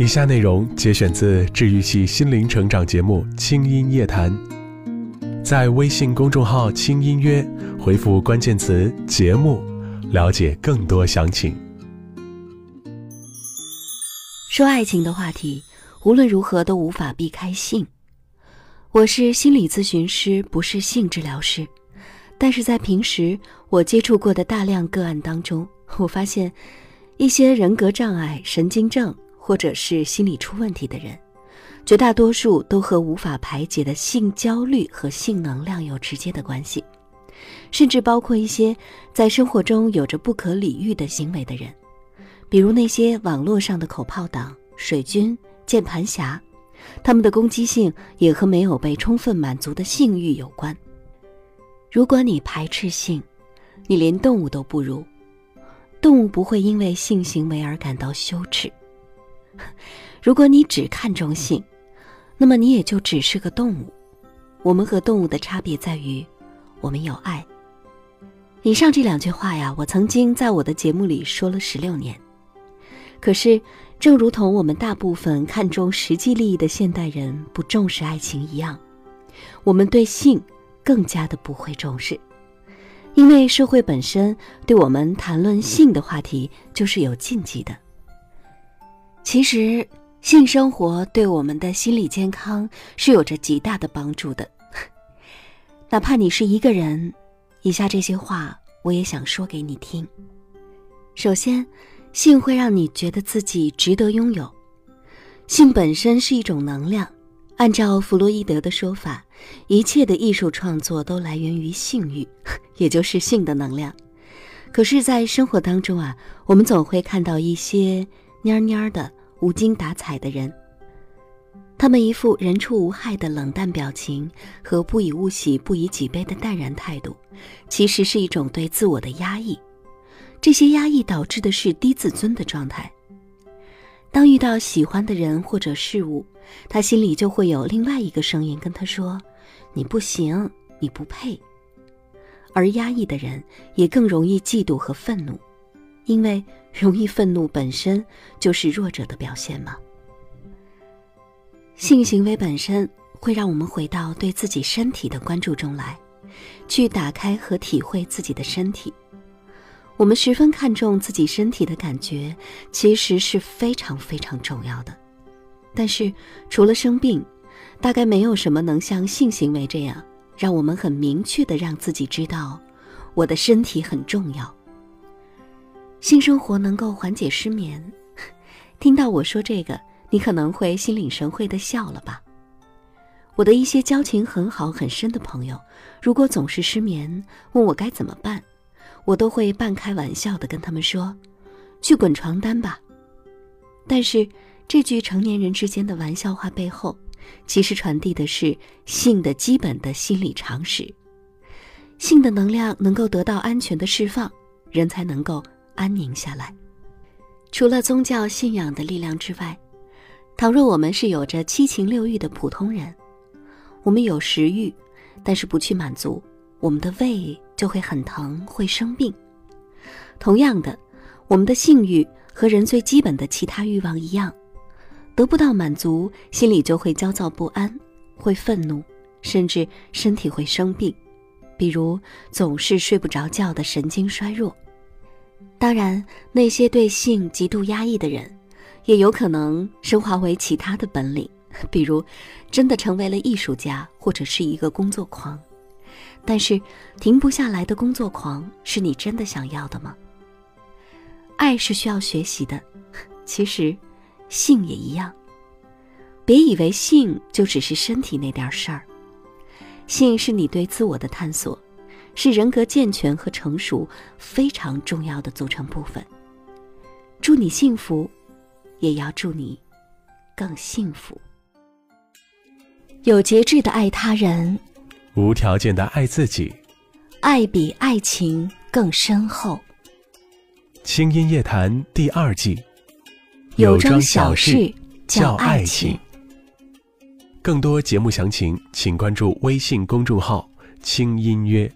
以下内容节选自治愈系心灵成长节目《轻音夜谈》，在微信公众号“轻音乐”回复关键词“节目”，了解更多详情。说爱情的话题，无论如何都无法避开性。我是心理咨询师，不是性治疗师，但是在平时我接触过的大量个案当中，我发现一些人格障碍、神经症或者是心理出问题的人，绝大多数都和无法排解的性焦虑和性能量有直接的关系，甚至包括一些在生活中有着不可理喻的行为的人，比如那些网络上的口炮党、水军、键盘侠。他们的攻击性也和没有被充分满足的性欲有关。如果你排斥性，你连动物都不如。动物不会因为性行为而感到羞耻。如果你只看重性，那么你也就只是个动物。我们和动物的差别在于，我们有爱。以上这两句话呀，我曾经在我的节目里说了十六年。可是。正如同我们大部分看重实际利益的现代人不重视爱情一样，我们对性更加的不会重视，因为社会本身对我们谈论性的话题就是有禁忌的。其实，性生活对我们的心理健康是有着极大的帮助的。哪怕你是一个人，以下这些话我也想说给你听。首先。性会让你觉得自己值得拥有。性本身是一种能量，按照弗洛伊德的说法，一切的艺术创作都来源于性欲，也就是性的能量。可是，在生活当中啊，我们总会看到一些蔫蔫的、无精打采的人，他们一副人畜无害的冷淡表情和不以物喜、不以己悲的淡然态度，其实是一种对自我的压抑。这些压抑导致的是低自尊的状态。当遇到喜欢的人或者事物，他心里就会有另外一个声音跟他说：“你不行，你不配。”而压抑的人也更容易嫉妒和愤怒，因为容易愤怒本身就是弱者的表现吗。性行为本身会让我们回到对自己身体的关注中来，去打开和体会自己的身体。我们十分看重自己身体的感觉，其实是非常非常重要的。但是，除了生病，大概没有什么能像性行为这样，让我们很明确的让自己知道，我的身体很重要。性生活能够缓解失眠，听到我说这个，你可能会心领神会的笑了吧？我的一些交情很好很深的朋友，如果总是失眠，问我该怎么办？我都会半开玩笑的跟他们说：“去滚床单吧。”但是这句成年人之间的玩笑话背后，其实传递的是性的基本的心理常识。性的能量能够得到安全的释放，人才能够安宁下来。除了宗教信仰的力量之外，倘若我们是有着七情六欲的普通人，我们有食欲，但是不去满足。我们的胃就会很疼，会生病。同样的，我们的性欲和人最基本的其他欲望一样，得不到满足，心里就会焦躁不安，会愤怒，甚至身体会生病，比如总是睡不着觉的神经衰弱。当然，那些对性极度压抑的人，也有可能升华为其他的本领，比如真的成为了艺术家，或者是一个工作狂。但是，停不下来的工作狂是你真的想要的吗？爱是需要学习的，其实，性也一样。别以为性就只是身体那点事儿，性是你对自我的探索，是人格健全和成熟非常重要的组成部分。祝你幸福，也要祝你更幸福。有节制的爱他人。无条件的爱自己，爱比爱情更深厚。轻音夜谈第二季，有桩小事叫爱情。更多节目详情，请关注微信公众号“轻音乐”。